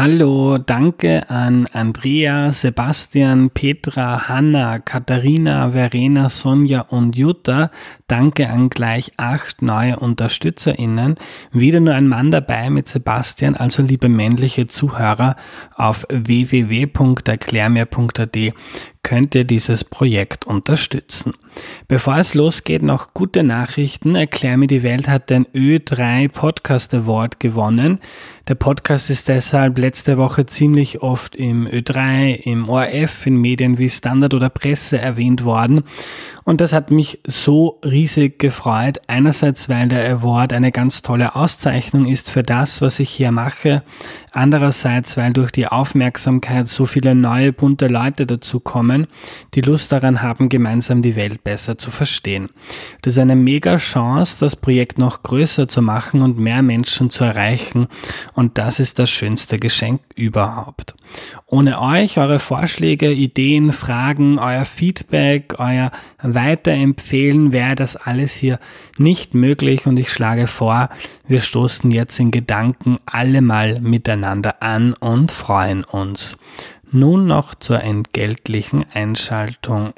Hallo, danke an Andrea, Sebastian, Petra, Hanna, Katharina, Verena, Sonja und Jutta. Danke an gleich acht neue UnterstützerInnen. Wieder nur ein Mann dabei mit Sebastian, also liebe männliche Zuhörer, auf www.erklärmir.at könnt ihr dieses Projekt unterstützen. Bevor es losgeht, noch gute Nachrichten. Erklär mir die Welt hat den Ö3 Podcast Award gewonnen. Der Podcast ist deshalb letzte Woche ziemlich oft im Ö3, im ORF, in Medien wie Standard oder Presse erwähnt worden. Und das hat mich so riesig gefreut. Einerseits, weil der Award eine ganz tolle Auszeichnung ist für das, was ich hier mache. Andererseits, weil durch die Aufmerksamkeit so viele neue bunte Leute dazukommen, die Lust daran haben, gemeinsam die Welt besser zu verstehen. Das ist eine mega Chance, das Projekt noch größer zu machen und mehr Menschen zu erreichen und das ist das schönste Geschenk überhaupt. Ohne euch, eure Vorschläge, Ideen, Fragen, euer Feedback, euer Weiterempfehlen wäre das alles hier nicht möglich und ich schlage vor, wir stoßen jetzt in Gedanken alle mal miteinander an und freuen uns. Nun noch zur entgeltlichen Einschaltung.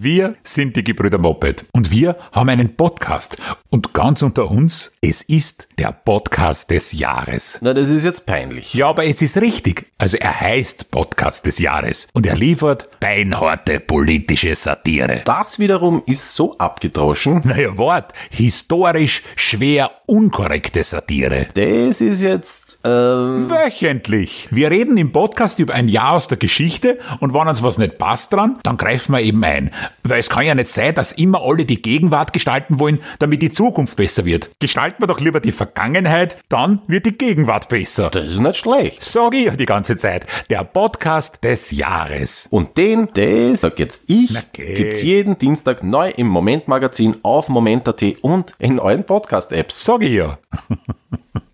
Wir sind die Gebrüder Moped und wir haben einen Podcast. Und ganz unter uns, es ist der Podcast des Jahres. Na, das ist jetzt peinlich. Ja, aber es ist richtig. Also er heißt Podcast des Jahres und er liefert beinharte politische Satire. Das wiederum ist so abgedroschen. Naja, Wort. Historisch schwer unkorrekte Satire. Das ist jetzt, ähm... Wöchentlich. Wir reden im Podcast über ein Jahr aus der Geschichte und wenn uns was nicht passt dran, dann greifen wir eben ein. Weil es kann ja nicht sein, dass immer alle die Gegenwart gestalten wollen, damit die Zukunft besser wird. Gestalten wir doch lieber die Vergangenheit, dann wird die Gegenwart besser. Das ist nicht schlecht. Sag ich ja die ganze Zeit. Der Podcast des Jahres. Und den, das sag jetzt ich, geh. gibt's jeden Dienstag neu im Moment-Magazin auf Moment.at und in euren Podcast-Apps. Sag ich ja.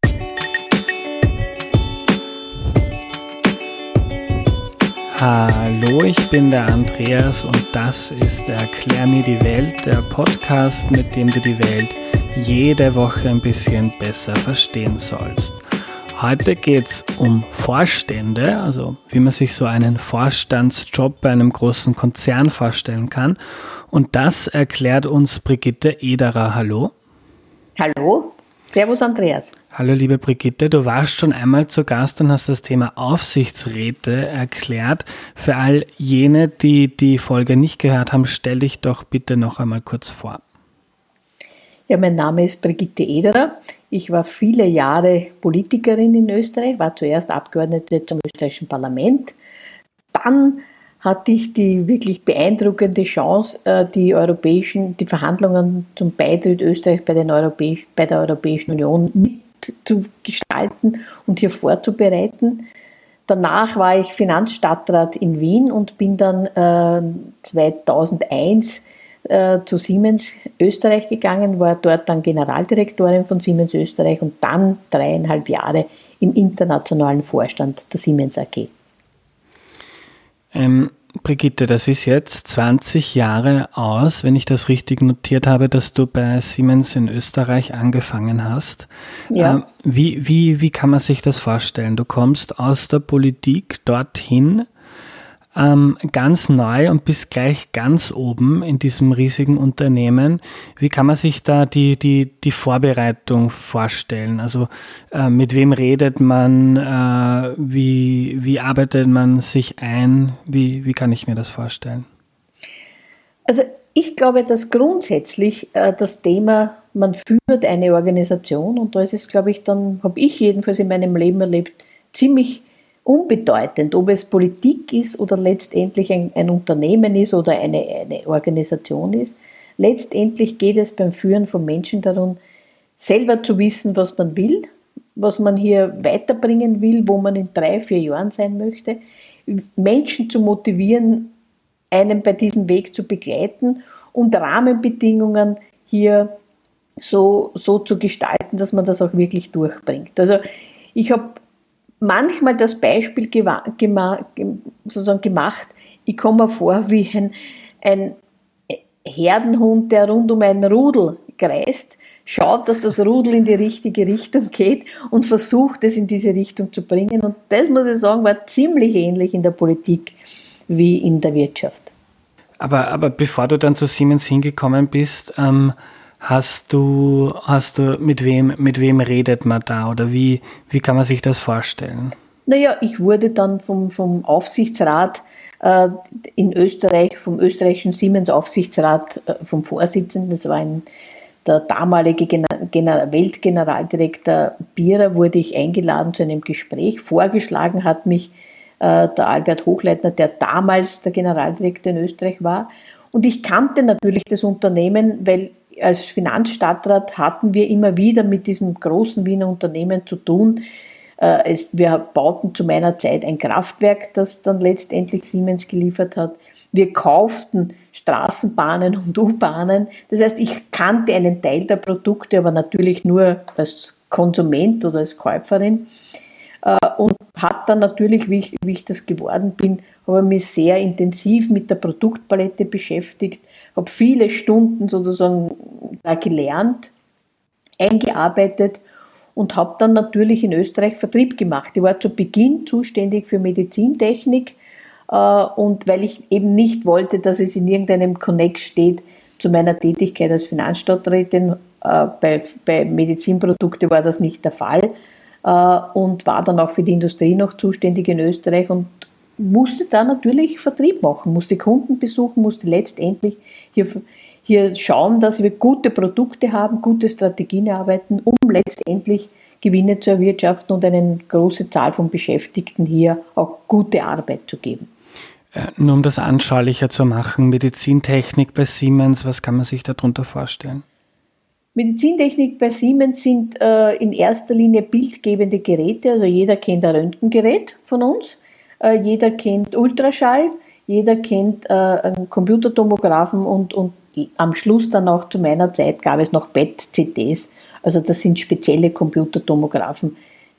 Hallo, ich bin der Andreas und das ist Erklär mir die Welt, der Podcast, mit dem du die Welt jede Woche ein bisschen besser verstehen sollst. Heute geht's um Vorstände, also wie man sich so einen Vorstandsjob bei einem großen Konzern vorstellen kann. Und das erklärt uns Brigitte Ederer. Hallo. Hallo, Servus Andreas. Hallo liebe Brigitte, du warst schon einmal zu Gast und hast das Thema Aufsichtsräte erklärt. Für all jene, die die Folge nicht gehört haben, stell dich doch bitte noch einmal kurz vor. Ja, mein Name ist Brigitte Ederer. Ich war viele Jahre Politikerin in Österreich, war zuerst Abgeordnete zum österreichischen Parlament. Dann hatte ich die wirklich beeindruckende Chance, äh, die europäischen, die Verhandlungen zum Beitritt Österreich bei, bei der Europäischen Union mitzugestalten und hier vorzubereiten. Danach war ich Finanzstadtrat in Wien und bin dann äh, 2001 äh, zu Siemens Österreich gegangen, war dort dann Generaldirektorin von Siemens Österreich und dann dreieinhalb Jahre im internationalen Vorstand der Siemens AG. Ähm, Brigitte, das ist jetzt 20 Jahre aus, wenn ich das richtig notiert habe, dass du bei Siemens in Österreich angefangen hast. Ja. Ähm, wie, wie, wie kann man sich das vorstellen? Du kommst aus der Politik dorthin ähm, ganz neu und bist gleich ganz oben in diesem riesigen Unternehmen. Wie kann man sich da die, die, die Vorbereitung vorstellen? Also äh, mit wem redet man? Äh, wie, wie arbeitet man sich ein? Wie, wie kann ich mir das vorstellen? Also ich glaube, dass grundsätzlich äh, das Thema, man führt eine Organisation und da ist es, glaube ich, dann, habe ich jedenfalls in meinem Leben erlebt, ziemlich unbedeutend, ob es Politik ist oder letztendlich ein, ein Unternehmen ist oder eine, eine Organisation ist. Letztendlich geht es beim Führen von Menschen darum, selber zu wissen, was man will, was man hier weiterbringen will, wo man in drei, vier Jahren sein möchte, Menschen zu motivieren, einen bei diesem Weg zu begleiten und Rahmenbedingungen hier so, so zu gestalten, dass man das auch wirklich durchbringt. Also ich habe manchmal das Beispiel sozusagen gemacht, ich komme mir vor wie ein, ein Herdenhund, der rund um ein Rudel kreist, schaut, dass das Rudel in die richtige Richtung geht und versucht, es in diese Richtung zu bringen. Und das, muss ich sagen, war ziemlich ähnlich in der Politik wie in der Wirtschaft. Aber, aber bevor du dann zu Siemens hingekommen bist, ähm, hast du, hast du mit wem, mit wem redet man da oder wie, wie kann man sich das vorstellen? Naja, ich wurde dann vom, vom Aufsichtsrat äh, in Österreich, vom österreichischen Siemens Aufsichtsrat, äh, vom Vorsitzenden, das war ein, der damalige Gener Weltgeneraldirektor Bierer, wurde ich eingeladen zu einem Gespräch. Vorgeschlagen hat mich äh, der Albert Hochleitner, der damals der Generaldirektor in Österreich war. Und ich kannte natürlich das Unternehmen, weil als Finanzstadtrat hatten wir immer wieder mit diesem großen Wiener Unternehmen zu tun. Äh, wir bauten zu meiner Zeit ein Kraftwerk, das dann letztendlich Siemens geliefert hat. Wir kauften Straßenbahnen und U-Bahnen. Das heißt, ich kannte einen Teil der Produkte, aber natürlich nur als Konsument oder als Käuferin. Äh, und habe dann natürlich, wie ich, wie ich das geworden bin, habe mich sehr intensiv mit der Produktpalette beschäftigt, habe viele Stunden sozusagen da gelernt, eingearbeitet und habe dann natürlich in Österreich Vertrieb gemacht. Ich war zu Beginn zuständig für Medizintechnik äh, und weil ich eben nicht wollte, dass es in irgendeinem Connect steht zu meiner Tätigkeit als Finanzstadträtin, äh, bei, bei Medizinprodukte war das nicht der Fall und war dann auch für die Industrie noch zuständig in Österreich und musste da natürlich Vertrieb machen, musste Kunden besuchen, musste letztendlich hier, hier schauen, dass wir gute Produkte haben, gute Strategien arbeiten, um letztendlich Gewinne zu erwirtschaften und eine große Zahl von Beschäftigten hier auch gute Arbeit zu geben. Äh, nur um das anschaulicher zu machen, Medizintechnik bei Siemens, was kann man sich darunter vorstellen? Medizintechnik bei Siemens sind äh, in erster Linie bildgebende Geräte, also jeder kennt ein Röntgengerät von uns, äh, jeder kennt Ultraschall, jeder kennt äh, einen Computertomographen und, und am Schluss dann auch zu meiner Zeit gab es noch PET-CTs, also das sind spezielle Computertomographen,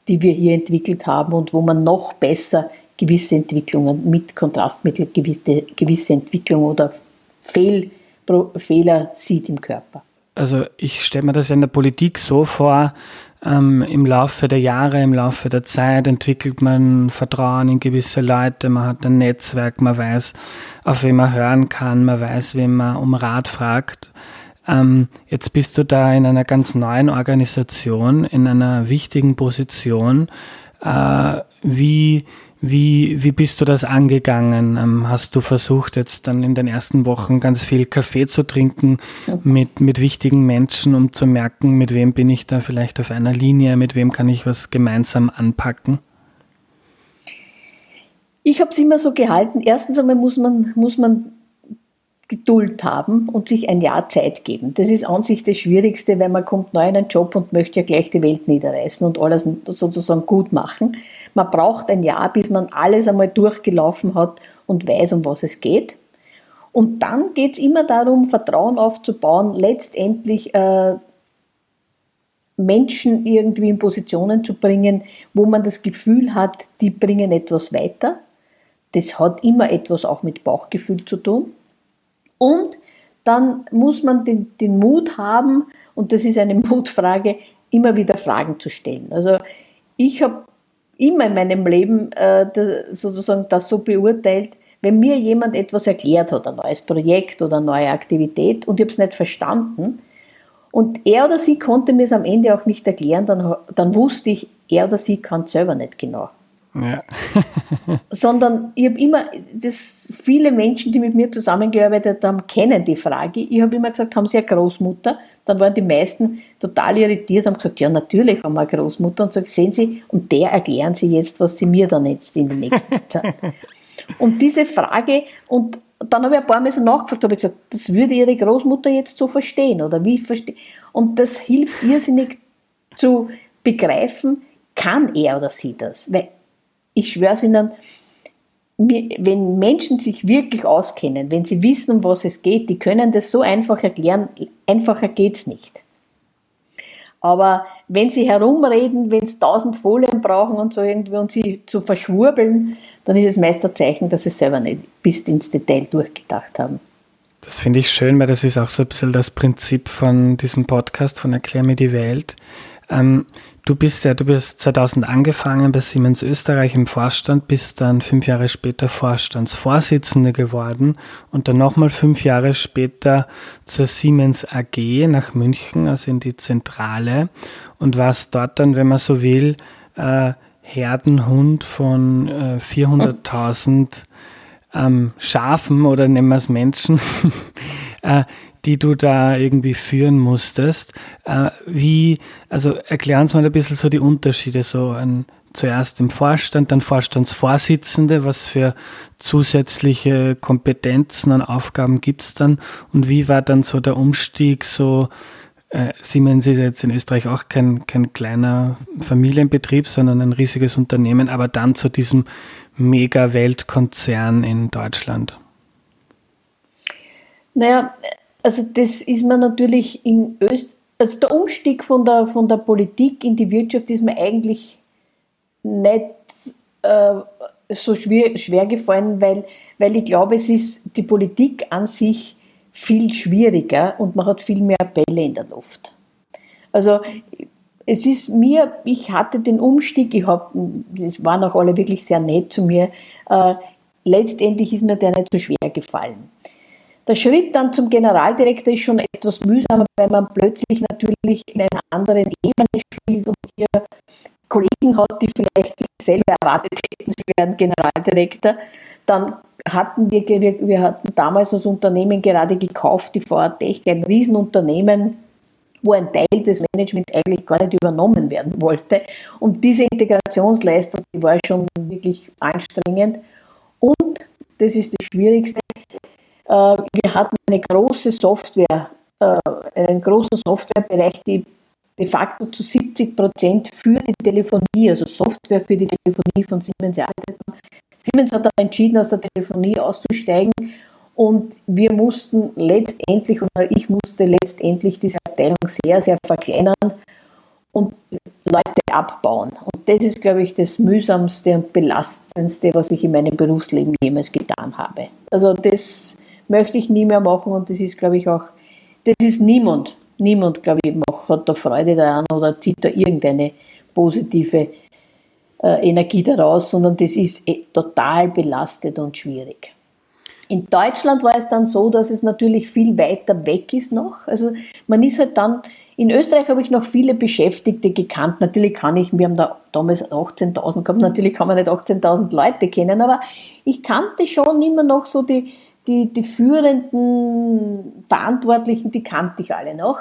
die wir hier entwickelt haben und wo man noch besser gewisse Entwicklungen mit Kontrastmittel, gewisse, gewisse Entwicklungen oder Fehl, Fehler sieht im Körper also ich stelle mir das in der Politik so vor, ähm, im Laufe der Jahre, im Laufe der Zeit entwickelt man Vertrauen in gewisse Leute, man hat ein Netzwerk, man weiß, auf wen man hören kann, man weiß, wen man um Rat fragt. Ähm, jetzt bist du da in einer ganz neuen Organisation, in einer wichtigen Position. Äh, wie, wie, wie bist du das angegangen? Ähm, hast du versucht, jetzt dann in den ersten Wochen ganz viel Kaffee zu trinken mit, mit wichtigen Menschen, um zu merken, mit wem bin ich da vielleicht auf einer Linie, mit wem kann ich was gemeinsam anpacken? Ich habe es immer so gehalten. Erstens einmal muss man, muss man Geduld haben und sich ein Jahr Zeit geben. Das ist an sich das Schwierigste, weil man kommt neu in einen Job und möchte ja gleich die Welt niederreißen und alles sozusagen gut machen. Man braucht ein Jahr, bis man alles einmal durchgelaufen hat und weiß, um was es geht. Und dann geht es immer darum, Vertrauen aufzubauen, letztendlich äh, Menschen irgendwie in Positionen zu bringen, wo man das Gefühl hat, die bringen etwas weiter. Das hat immer etwas auch mit Bauchgefühl zu tun. Und dann muss man den, den Mut haben, und das ist eine Mutfrage, immer wieder Fragen zu stellen. Also ich habe immer in meinem Leben äh, das, sozusagen das so beurteilt, wenn mir jemand etwas erklärt hat, ein neues Projekt oder eine neue Aktivität und ich habe es nicht verstanden und er oder sie konnte mir es am Ende auch nicht erklären, dann, dann wusste ich, er oder sie kann es selber nicht genau. Ja. Sondern ich habe immer, das, viele Menschen, die mit mir zusammengearbeitet haben, kennen die Frage. Ich habe immer gesagt, haben Sie eine Großmutter? Dann waren die meisten total irritiert, haben gesagt, ja, natürlich haben wir eine Großmutter. Und so sehen Sie, und der erklären Sie jetzt, was Sie mir dann jetzt in der nächsten Zeit. und diese Frage, und dann habe ich ein paar Mal so nachgefragt, habe ich gesagt, das würde Ihre Großmutter jetzt so verstehen, oder wie verstehen? Und das hilft irrsinnig zu begreifen, kann er oder sie das? Weil ich schwöre es Ihnen, wenn Menschen sich wirklich auskennen, wenn sie wissen, um was es geht, die können das so einfach erklären, einfacher geht es nicht. Aber wenn sie herumreden, wenn sie tausend Folien brauchen und so irgendwie und sie zu verschwurbeln, dann ist es meist ein Zeichen, dass sie selber nicht bis ins Detail durchgedacht haben. Das finde ich schön, weil das ist auch so ein bisschen das Prinzip von diesem Podcast, von Erklär mir die Welt. Ähm, du bist ja, du bist 2000 angefangen bei Siemens Österreich im Vorstand, bist dann fünf Jahre später Vorstandsvorsitzende geworden und dann nochmal fünf Jahre später zur Siemens AG nach München, also in die Zentrale und warst dort dann, wenn man so will, äh, Herdenhund von äh, 400.000 ähm, Schafen oder nennen wir es Menschen, äh, die du da irgendwie führen musstest. Äh, wie, also erklär uns mal ein bisschen so die Unterschiede, so ein, zuerst im Vorstand, dann Vorstandsvorsitzende, was für zusätzliche Kompetenzen und Aufgaben gibt's dann und wie war dann so der Umstieg so äh, Siemens ist jetzt in Österreich auch kein, kein kleiner Familienbetrieb, sondern ein riesiges Unternehmen, aber dann zu diesem Mega-Weltkonzern in Deutschland? Naja, also das ist man natürlich in Österreich, also der Umstieg von der, von der Politik in die Wirtschaft ist mir eigentlich nicht äh, so schwer, schwer gefallen, weil, weil ich glaube, es ist die Politik an sich viel schwieriger und man hat viel mehr Bälle in der Luft. Also es ist mir, ich hatte den Umstieg, ich hab, es waren auch alle wirklich sehr nett zu mir, äh, letztendlich ist mir der nicht so schwer gefallen. Der Schritt dann zum Generaldirektor ist schon etwas mühsamer, weil man plötzlich natürlich in einer anderen Ebene spielt und hier Kollegen hat, die vielleicht selber erwartet hätten, sie wären Generaldirektor. Dann hatten wir, wir, wir hatten damals das Unternehmen gerade gekauft, die VATech, ein Riesenunternehmen, wo ein Teil des Management eigentlich gar nicht übernommen werden wollte. Und diese Integrationsleistung, die war schon wirklich anstrengend. Und, das ist das Schwierigste, wir hatten eine große Software, äh, einen großen Softwarebereich, die de facto zu 70 Prozent für die Telefonie, also Software für die Telefonie von Siemens erarbeitet haben. Siemens hat dann entschieden, aus der Telefonie auszusteigen und wir mussten letztendlich, oder ich musste letztendlich diese Abteilung sehr, sehr verkleinern und Leute abbauen. Und das ist, glaube ich, das mühsamste und belastendste, was ich in meinem Berufsleben jemals getan habe. Also das möchte ich nie mehr machen und das ist, glaube ich, auch, das ist niemand, niemand, glaube ich, macht, hat da Freude daran oder zieht da irgendeine positive äh, Energie daraus, sondern das ist eh, total belastet und schwierig. In Deutschland war es dann so, dass es natürlich viel weiter weg ist noch. Also man ist halt dann, in Österreich habe ich noch viele Beschäftigte gekannt. Natürlich kann ich, wir haben da damals 18.000 gehabt, natürlich kann man nicht 18.000 Leute kennen, aber ich kannte schon immer noch so die, die, die führenden Verantwortlichen, die kannte ich alle noch.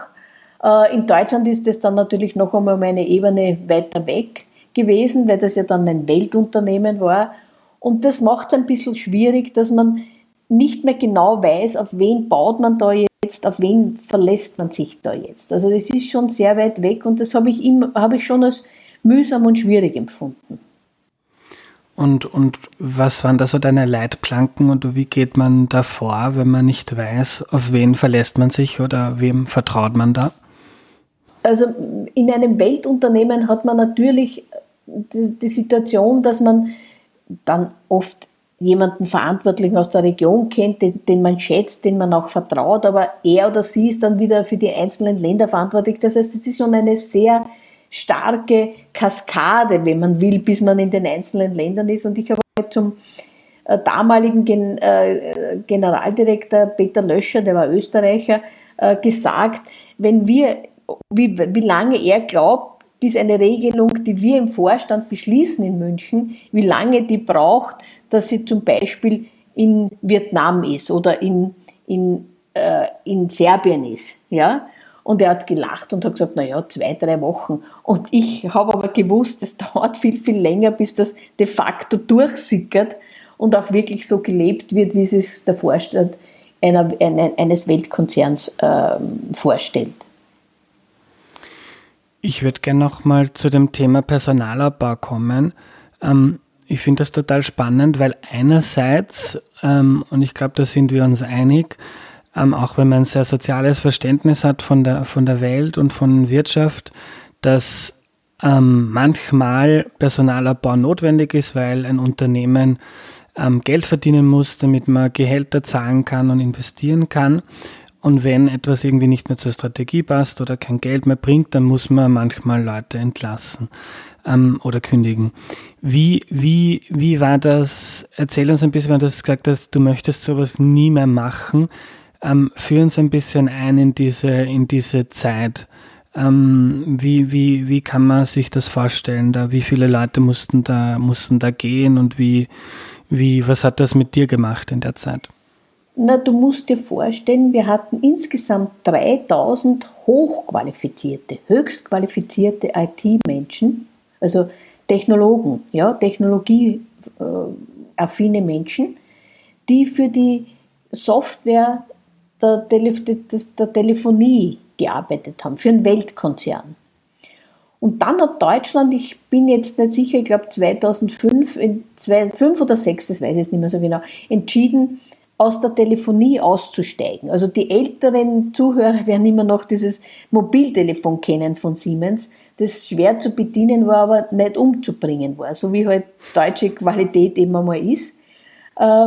Äh, in Deutschland ist es dann natürlich noch einmal eine Ebene weiter weg gewesen, weil das ja dann ein Weltunternehmen war. Und das macht es ein bisschen schwierig, dass man nicht mehr genau weiß, auf wen baut man da jetzt, auf wen verlässt man sich da jetzt. Also das ist schon sehr weit weg und das habe ich, immer, habe ich schon als mühsam und schwierig empfunden. Und, und was waren da so deine Leitplanken und wie geht man da vor, wenn man nicht weiß, auf wen verlässt man sich oder wem vertraut man da? Also in einem Weltunternehmen hat man natürlich die, die Situation, dass man dann oft jemanden Verantwortlichen aus der Region kennt, den, den, man schätzt, den man auch vertraut, aber er oder sie ist dann wieder für die einzelnen Länder verantwortlich. Das heißt, es ist schon eine sehr starke Kaskade, wenn man will, bis man in den einzelnen Ländern ist. Und ich habe zum äh, damaligen Gen, äh, Generaldirektor Peter Löscher, der war Österreicher, äh, gesagt, wenn wir, wie, wie lange er glaubt, bis eine Regelung, die wir im Vorstand beschließen in München, wie lange die braucht, dass sie zum Beispiel in Vietnam ist oder in, in, äh, in Serbien ist. Ja? Und er hat gelacht und hat gesagt, naja, zwei, drei Wochen. Und ich habe aber gewusst, es dauert viel, viel länger, bis das de facto durchsickert und auch wirklich so gelebt wird, wie es sich der Vorstand einer, eines Weltkonzerns äh, vorstellt. Ich würde gerne noch mal zu dem Thema Personalabbau kommen. Ähm, ich finde das total spannend, weil einerseits, ähm, und ich glaube, da sind wir uns einig, ähm, auch wenn man ein sehr soziales Verständnis hat von der, von der Welt und von Wirtschaft, dass ähm, manchmal Personalabbau notwendig ist, weil ein Unternehmen ähm, Geld verdienen muss, damit man Gehälter zahlen kann und investieren kann. Und wenn etwas irgendwie nicht mehr zur Strategie passt oder kein Geld mehr bringt, dann muss man manchmal Leute entlassen ähm, oder kündigen. Wie, wie, wie war das? Erzähl uns ein bisschen, weil du hast gesagt hast, du möchtest sowas nie mehr machen. Ähm, führ uns ein bisschen ein in diese, in diese Zeit. Ähm, wie, wie, wie kann man sich das vorstellen? Da, wie viele Leute mussten da, mussten da gehen und wie, wie, was hat das mit dir gemacht in der Zeit? Na, du musst dir vorstellen, wir hatten insgesamt 3000 hochqualifizierte, höchst qualifizierte IT-Menschen, also Technologen, ja, technologieaffine Menschen, die für die Software der, Tele der Telefonie gearbeitet haben, für einen Weltkonzern. Und dann hat Deutschland, ich bin jetzt nicht sicher, ich glaube 2005, in zwei, fünf oder sechs, das weiß ich jetzt nicht mehr so genau, entschieden, aus der Telefonie auszusteigen. Also die älteren Zuhörer werden immer noch dieses Mobiltelefon kennen von Siemens, das schwer zu bedienen war, aber nicht umzubringen war, so wie halt deutsche Qualität immer mal ist. Ähm,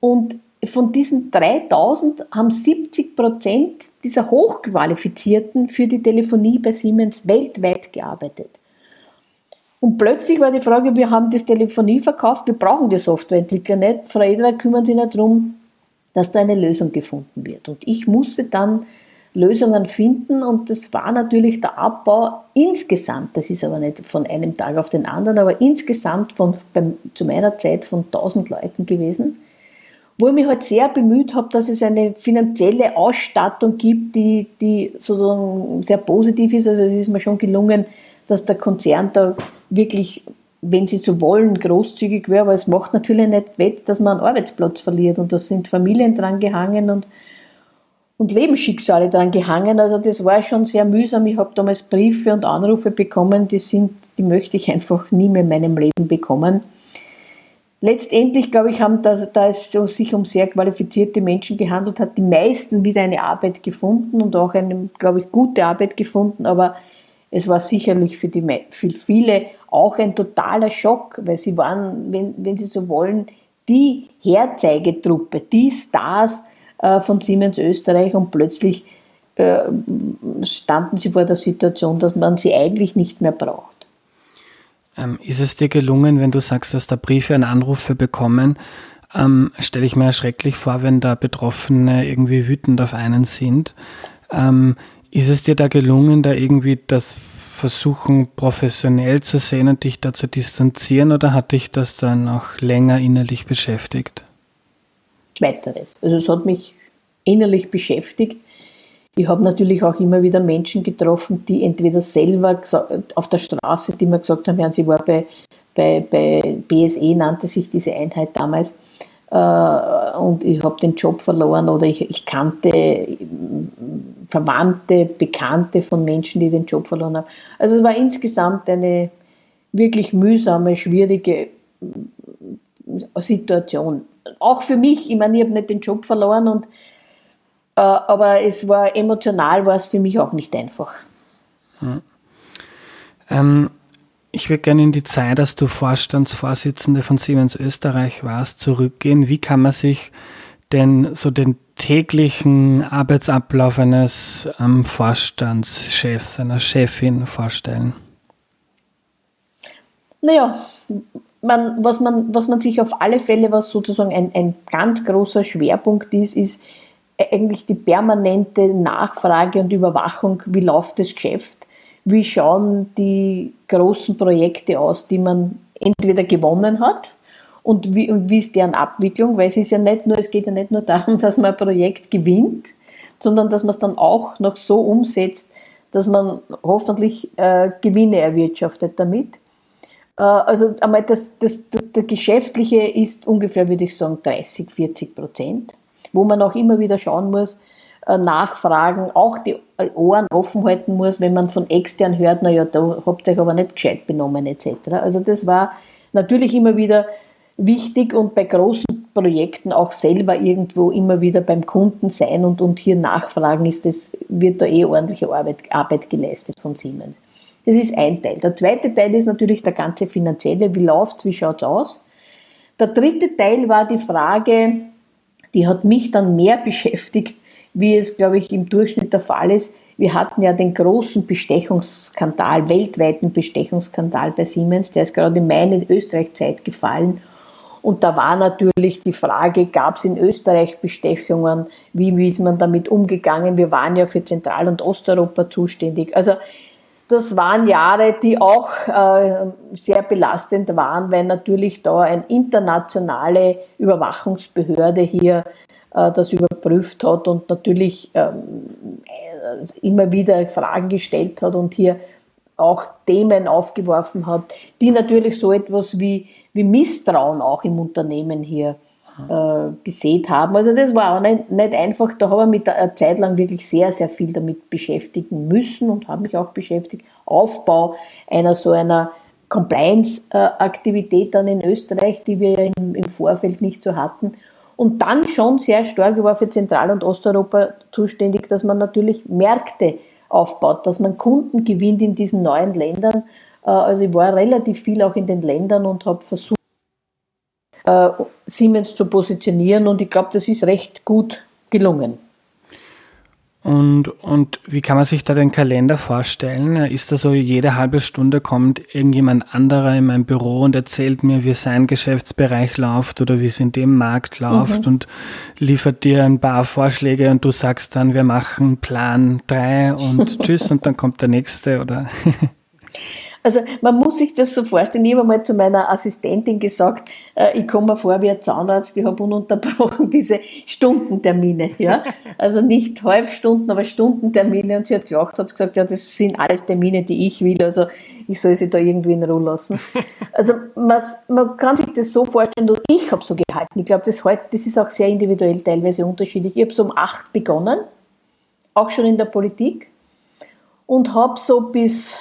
und von diesen 3000 haben 70 Prozent dieser Hochqualifizierten für die Telefonie bei Siemens weltweit gearbeitet. Und plötzlich war die Frage, wir haben das Telefonie verkauft, wir brauchen die Softwareentwickler nicht. Frau Edler kümmern sich nicht darum, dass da eine Lösung gefunden wird. Und ich musste dann Lösungen finden und das war natürlich der Abbau insgesamt, das ist aber nicht von einem Tag auf den anderen, aber insgesamt von, beim, zu meiner Zeit von 1000 Leuten gewesen, wo ich mich halt sehr bemüht habe, dass es eine finanzielle Ausstattung gibt, die, die sozusagen sehr positiv ist. Also es ist mir schon gelungen, dass der Konzern da wirklich, wenn sie so wollen, großzügig wäre, aber es macht natürlich nicht wett, dass man einen Arbeitsplatz verliert und da sind Familien dran gehangen und, und Lebensschicksale dran gehangen. Also das war schon sehr mühsam. Ich habe damals Briefe und Anrufe bekommen, die sind, die möchte ich einfach nie mehr in meinem Leben bekommen. Letztendlich, glaube ich, haben das, da es sich um sehr qualifizierte Menschen gehandelt hat, die meisten wieder eine Arbeit gefunden und auch eine, glaube ich, gute Arbeit gefunden, aber es war sicherlich für, die, für viele auch ein totaler Schock, weil sie waren, wenn, wenn Sie so wollen, die Herzeigetruppe, die Stars äh, von Siemens Österreich und plötzlich äh, standen sie vor der Situation, dass man sie eigentlich nicht mehr braucht. Ähm, ist es dir gelungen, wenn du sagst, dass da Briefe und Anrufe bekommen, ähm, stelle ich mir schrecklich vor, wenn da Betroffene irgendwie wütend auf einen sind. Ähm, ist es dir da gelungen, da irgendwie das Versuchen professionell zu sehen und dich da zu distanzieren oder hat dich das dann auch länger innerlich beschäftigt? Zweiteres. Also es hat mich innerlich beschäftigt. Ich habe natürlich auch immer wieder Menschen getroffen, die entweder selber auf der Straße, die mir gesagt haben, ja, sie war bei, bei, bei BSE, nannte sich diese Einheit damals, äh, und ich habe den Job verloren oder ich, ich, kannte Verwandte, Bekannte von Menschen, die den Job verloren haben. Also es war insgesamt eine wirklich mühsame, schwierige Situation. Auch für mich, ich meine, ich habe nicht den Job verloren, und, äh, aber es war emotional, war es für mich auch nicht einfach. Hm. Ähm, ich würde gerne in die Zeit, als du Vorstandsvorsitzende von Siemens Österreich warst, zurückgehen. Wie kann man sich denn so den täglichen Arbeitsablauf eines ähm, Vorstandschefs, einer Chefin vorstellen? Naja, man, was, man, was man sich auf alle Fälle, was sozusagen ein, ein ganz großer Schwerpunkt ist, ist eigentlich die permanente Nachfrage und Überwachung, wie läuft das Geschäft? Wie schauen die großen Projekte aus, die man entweder gewonnen hat? Und wie, und wie ist deren Abwicklung, weil es ist ja nicht nur, es geht ja nicht nur darum, dass man ein Projekt gewinnt, sondern dass man es dann auch noch so umsetzt, dass man hoffentlich äh, Gewinne erwirtschaftet damit. Äh, also einmal das, das, das, das Geschäftliche ist ungefähr, würde ich sagen, 30, 40 Prozent, wo man auch immer wieder schauen muss, äh, nachfragen, auch die Ohren offen halten muss, wenn man von extern hört, naja, da habt ihr euch aber nicht gescheit benommen etc. Also das war natürlich immer wieder wichtig und bei großen Projekten auch selber irgendwo immer wieder beim Kunden sein und, und hier nachfragen, ist das, wird da eh ordentliche Arbeit, Arbeit geleistet von Siemens. Das ist ein Teil. Der zweite Teil ist natürlich der ganze finanzielle, wie läuft wie schaut es aus? Der dritte Teil war die Frage, die hat mich dann mehr beschäftigt, wie es, glaube ich, im Durchschnitt der Fall ist. Wir hatten ja den großen Bestechungsskandal, weltweiten Bestechungsskandal bei Siemens, der ist gerade in meine Österreich-Zeit gefallen. Und da war natürlich die Frage, gab es in Österreich Bestechungen? Wie, wie ist man damit umgegangen? Wir waren ja für Zentral- und Osteuropa zuständig. Also das waren Jahre, die auch äh, sehr belastend waren, weil natürlich da eine internationale Überwachungsbehörde hier äh, das überprüft hat und natürlich ähm, äh, immer wieder Fragen gestellt hat und hier auch Themen aufgeworfen hat, die natürlich so etwas wie, wie Misstrauen auch im Unternehmen hier äh, gesät haben. Also das war auch nicht, nicht einfach. Da habe ich mich eine Zeit lang wirklich sehr, sehr viel damit beschäftigen müssen und habe mich auch beschäftigt. Aufbau einer so einer Compliance-Aktivität dann in Österreich, die wir im, im Vorfeld nicht so hatten. Und dann schon sehr stark, ich war für Zentral- und Osteuropa zuständig, dass man natürlich Märkte aufbaut, dass man Kunden gewinnt in diesen neuen Ländern. Äh, also ich war relativ viel auch in den Ländern und habe versucht, äh, Siemens zu positionieren und ich glaube, das ist recht gut gelungen. Und, und wie kann man sich da den Kalender vorstellen? Ist da so, jede halbe Stunde kommt irgendjemand anderer in mein Büro und erzählt mir, wie sein Geschäftsbereich läuft oder wie es in dem Markt läuft mhm. und liefert dir ein paar Vorschläge und du sagst dann, wir machen Plan 3 und tschüss und dann kommt der nächste oder? Also man muss sich das so vorstellen. Ich habe mal zu meiner Assistentin gesagt, äh, ich komme mir vor wie ein Zahnarzt, ich habe ununterbrochen diese Stundentermine. Ja? Also nicht Halbstunden, aber Stundentermine. Und sie hat gelacht, hat gesagt, ja, das sind alles Termine, die ich will. Also ich soll sie da irgendwie in Ruhe lassen. Also man, man kann sich das so vorstellen, und ich habe so gehalten. Ich glaube, das, halt, das ist auch sehr individuell teilweise unterschiedlich. Ich habe so um acht begonnen, auch schon in der Politik, und habe so bis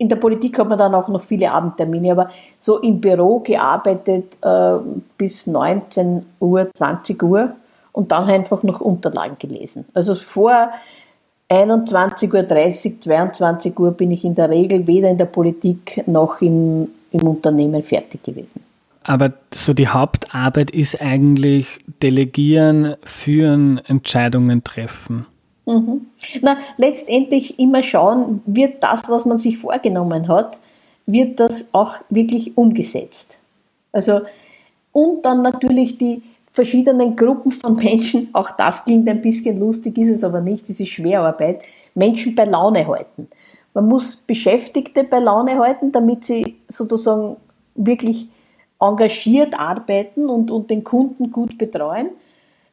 in der Politik hat man dann auch noch viele Abendtermine, aber so im Büro gearbeitet äh, bis 19 Uhr, 20 Uhr und dann einfach noch Unterlagen gelesen. Also vor 21.30 Uhr, 22 Uhr bin ich in der Regel weder in der Politik noch im, im Unternehmen fertig gewesen. Aber so die Hauptarbeit ist eigentlich Delegieren, Führen, Entscheidungen treffen. Mhm. Na, letztendlich immer schauen, wird das, was man sich vorgenommen hat, wird das auch wirklich umgesetzt. Also, und dann natürlich die verschiedenen Gruppen von Menschen, auch das klingt ein bisschen lustig, ist es aber nicht, das ist Schwerarbeit, Menschen bei Laune halten. Man muss Beschäftigte bei Laune halten, damit sie sozusagen wirklich engagiert arbeiten und, und den Kunden gut betreuen.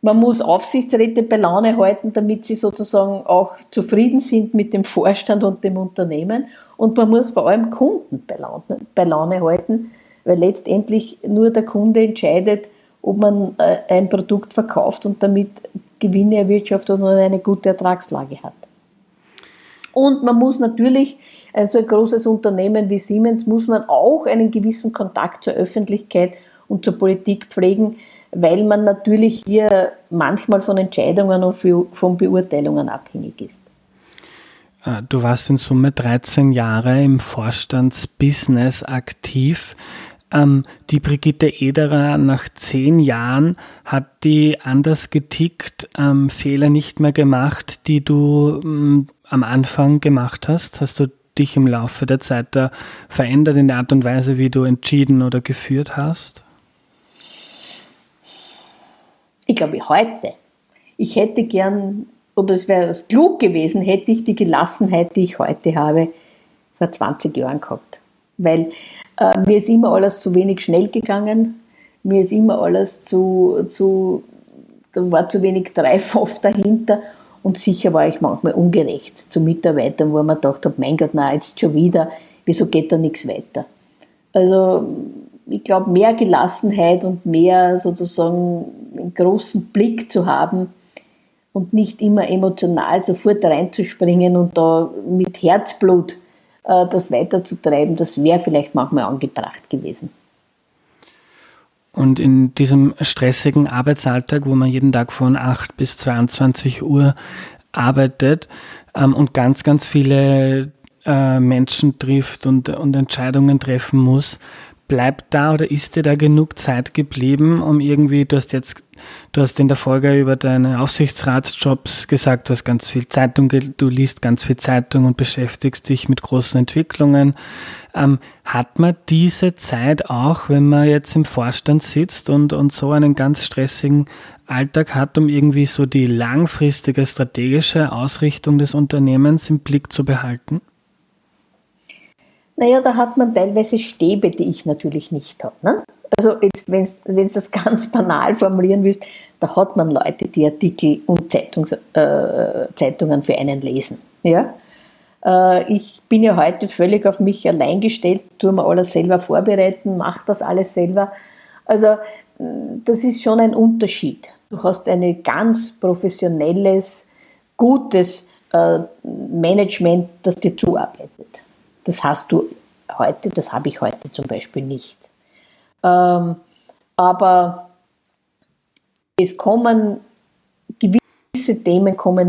Man muss Aufsichtsräte bei Laune halten, damit sie sozusagen auch zufrieden sind mit dem Vorstand und dem Unternehmen. Und man muss vor allem Kunden bei Laune, bei Laune halten, weil letztendlich nur der Kunde entscheidet, ob man äh, ein Produkt verkauft und damit Gewinne erwirtschaftet und eine gute Ertragslage hat. Und man muss natürlich, ein so ein großes Unternehmen wie Siemens, muss man auch einen gewissen Kontakt zur Öffentlichkeit und zur Politik pflegen, weil man natürlich hier manchmal von Entscheidungen und von Beurteilungen abhängig ist. Äh, du warst in Summe 13 Jahre im Vorstandsbusiness aktiv. Ähm, die Brigitte Ederer nach zehn Jahren hat die anders getickt, ähm, Fehler nicht mehr gemacht, die du ähm, am Anfang gemacht hast. Hast du dich im Laufe der Zeit da verändert in der Art und Weise, wie du entschieden oder geführt hast? Ich glaube heute, ich hätte gern, oder es wäre klug gewesen, hätte ich die Gelassenheit, die ich heute habe, vor 20 Jahren gehabt. Weil äh, mir ist immer alles zu wenig schnell gegangen, mir ist immer alles zu, zu da war zu wenig Dreif oft dahinter und sicher war ich manchmal ungerecht zu Mitarbeitern, wo man gedacht hat, mein Gott, na jetzt schon wieder, wieso geht da nichts weiter? Also ich glaube, mehr Gelassenheit und mehr sozusagen einen großen Blick zu haben und nicht immer emotional sofort reinzuspringen und da mit Herzblut äh, das weiterzutreiben, das wäre vielleicht manchmal angebracht gewesen. Und in diesem stressigen Arbeitsalltag, wo man jeden Tag von 8 bis 22 Uhr arbeitet ähm, und ganz, ganz viele äh, Menschen trifft und, und Entscheidungen treffen muss, bleibt da oder ist dir da genug Zeit geblieben, um irgendwie, du hast jetzt, du hast in der Folge über deine Aufsichtsratsjobs gesagt, du hast ganz viel Zeitung, du liest ganz viel Zeitung und beschäftigst dich mit großen Entwicklungen. Ähm, hat man diese Zeit auch, wenn man jetzt im Vorstand sitzt und, und so einen ganz stressigen Alltag hat, um irgendwie so die langfristige strategische Ausrichtung des Unternehmens im Blick zu behalten? Naja, da hat man teilweise Stäbe, die ich natürlich nicht habe. Ne? Also wenn du das ganz banal formulieren willst, da hat man Leute, die Artikel und Zeitungs, äh, Zeitungen für einen lesen. Ja? Äh, ich bin ja heute völlig auf mich allein gestellt, tue mir alles selber vorbereiten, mache das alles selber. Also das ist schon ein Unterschied. Du hast ein ganz professionelles, gutes äh, Management, das dir zuarbeitet. Das hast du heute, das habe ich heute zum Beispiel nicht. Ähm, aber es kommen gewisse Themen kommen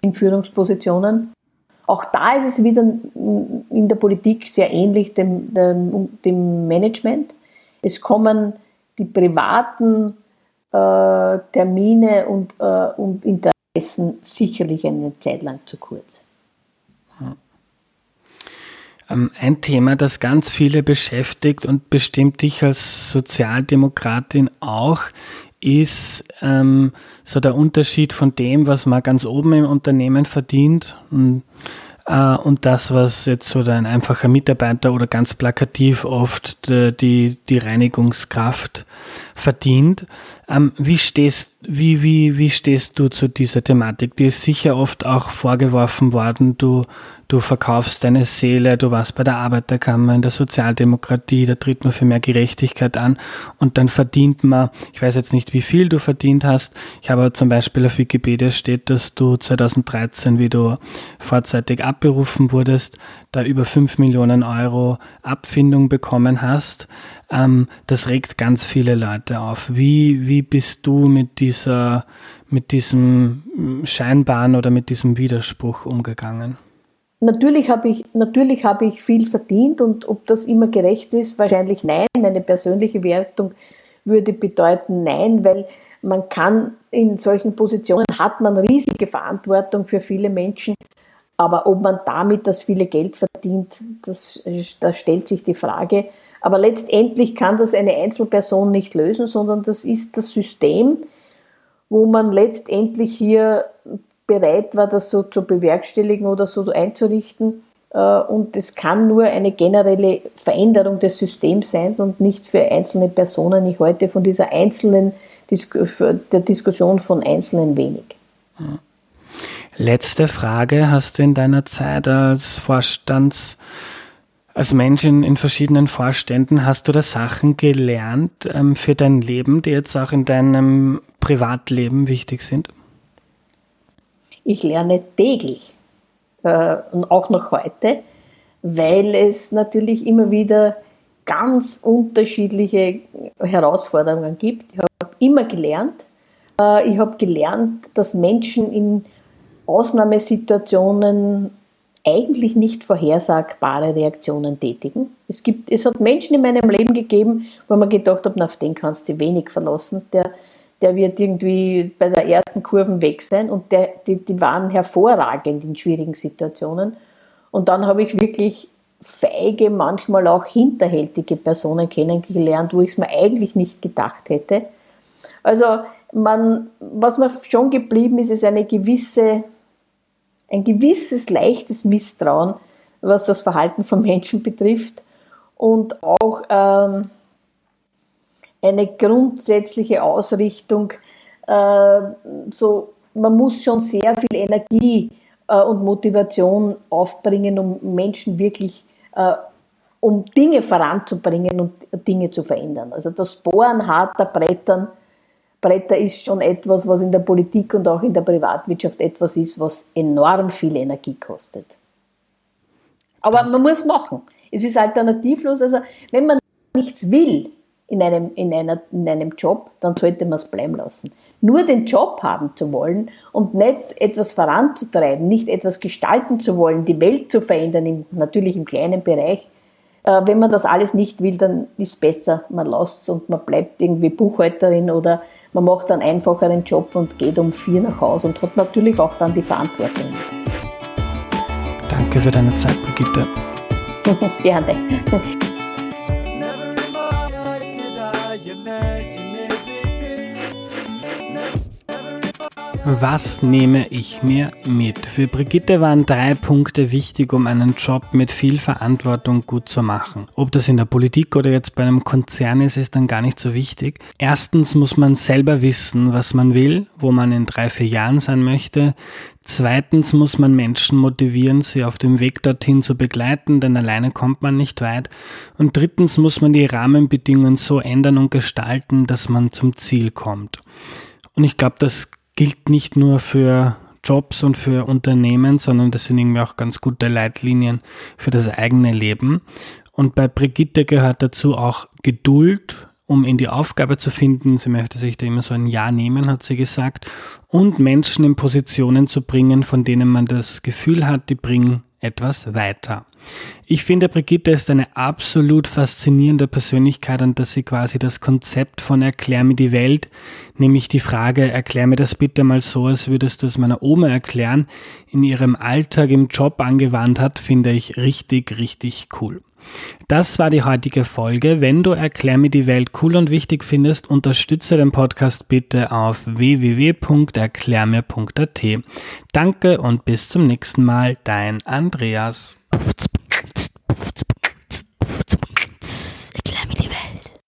in Führungspositionen. Auch da ist es wieder in der Politik sehr ähnlich dem, dem, dem Management. Es kommen die privaten äh, Termine und, äh, und Interessen sicherlich eine Zeit lang zu kurz. Ähm, ein Thema, das ganz viele beschäftigt und bestimmt dich als Sozialdemokratin auch, ist ähm, so der Unterschied von dem, was man ganz oben im Unternehmen verdient und, äh, und das, was jetzt so ein einfacher Mitarbeiter oder ganz plakativ oft die, die Reinigungskraft verdient. Ähm, wie, stehst, wie, wie, wie stehst du zu dieser Thematik? Die ist sicher oft auch vorgeworfen worden, du du verkaufst deine Seele, du warst bei der Arbeiterkammer, in der Sozialdemokratie, da tritt man für mehr Gerechtigkeit an und dann verdient man, ich weiß jetzt nicht, wie viel du verdient hast, ich habe zum Beispiel auf Wikipedia steht, dass du 2013, wie du vorzeitig abberufen wurdest, da über 5 Millionen Euro Abfindung bekommen hast. Ähm, das regt ganz viele Leute auf. Wie, wie bist du mit dieser, mit diesem scheinbaren oder mit diesem Widerspruch umgegangen? Natürlich habe ich, natürlich habe ich viel verdient und ob das immer gerecht ist, wahrscheinlich nein. Meine persönliche Wertung würde bedeuten nein, weil man kann in solchen Positionen hat man riesige Verantwortung für viele Menschen, aber ob man damit das viele Geld verdient, das, das stellt sich die Frage. Aber letztendlich kann das eine Einzelperson nicht lösen, sondern das ist das System, wo man letztendlich hier bereit war, das so zu bewerkstelligen oder so einzurichten. Äh, und es kann nur eine generelle Veränderung des Systems sein und nicht für einzelne Personen. Ich heute von dieser einzelnen, der Diskussion von Einzelnen wenig. Letzte Frage. Hast du in deiner Zeit als Vorstands, als Mensch in, in verschiedenen Vorständen, hast du da Sachen gelernt ähm, für dein Leben, die jetzt auch in deinem Privatleben wichtig sind? Ich lerne täglich äh, und auch noch heute, weil es natürlich immer wieder ganz unterschiedliche Herausforderungen gibt. Ich habe immer gelernt. Äh, ich habe gelernt, dass Menschen in Ausnahmesituationen eigentlich nicht vorhersagbare Reaktionen tätigen. Es, gibt, es hat Menschen in meinem Leben gegeben, wo man gedacht hat, auf den kannst du wenig verlassen. Der der wird irgendwie bei der ersten Kurve weg sein und der, die, die waren hervorragend in schwierigen Situationen. Und dann habe ich wirklich feige, manchmal auch hinterhältige Personen kennengelernt, wo ich es mir eigentlich nicht gedacht hätte. Also man, was mir schon geblieben ist, ist eine gewisse, ein gewisses leichtes Misstrauen, was das Verhalten von Menschen betrifft und auch ähm, eine grundsätzliche Ausrichtung. Äh, so, man muss schon sehr viel Energie äh, und Motivation aufbringen, um Menschen wirklich, äh, um Dinge voranzubringen und Dinge zu verändern. Also das Bohren harter Brettern, Bretter ist schon etwas, was in der Politik und auch in der Privatwirtschaft etwas ist, was enorm viel Energie kostet. Aber man muss machen. Es ist alternativlos. Also wenn man nichts will, in einem, in, einer, in einem Job, dann sollte man es bleiben lassen. Nur den Job haben zu wollen und nicht etwas voranzutreiben, nicht etwas gestalten zu wollen, die Welt zu verändern, im, natürlich im kleinen Bereich, Äh, wenn man das alles nicht will, dann ist es besser, man lässt es und man bleibt irgendwie Buchhalterin oder man macht einen einfacheren Job und geht um vier nach Hause und hat natürlich auch dann die Verantwortung. Danke für deine Zeit, Brigitte. Gerne. Was nehme ich mir mit? Für Brigitte waren drei Punkte wichtig, um einen Job mit viel Verantwortung gut zu machen. Ob das in der Politik oder jetzt bei einem Konzern ist, ist dann gar nicht so wichtig. Erstens muss man selber wissen, was man will, wo man in drei, vier Jahren sein möchte. Zweitens muss man Menschen motivieren, sie auf dem Weg dorthin zu begleiten, denn alleine kommt man nicht weit. Und drittens muss man die Rahmenbedingungen so ändern und gestalten, dass man zum Ziel kommt. Und ich glaube, das gilt nicht nur für Jobs und für Unternehmen, sondern das sind irgendwie auch ganz gute Leitlinien für das eigene Leben. Und bei Brigitte gehört dazu auch Geduld, um in die Aufgabe zu finden. Sie möchte sich da immer so ein Ja nehmen, hat sie gesagt. Und Menschen in Positionen zu bringen, von denen man das Gefühl hat, die bringen etwas weiter. Ich finde, Brigitte ist eine absolut faszinierende Persönlichkeit und dass sie quasi das Konzept von Erklär mir die Welt, nämlich die Frage, erklär mir das bitte mal so, als würdest du es meiner Oma erklären, in ihrem Alltag im Job angewandt hat, finde ich richtig, richtig cool. Das war die heutige Folge. Wenn du Erklär mir die Welt cool und wichtig findest, unterstütze den Podcast bitte auf www.erklärmir.at. Danke und bis zum nächsten Mal, dein Andreas.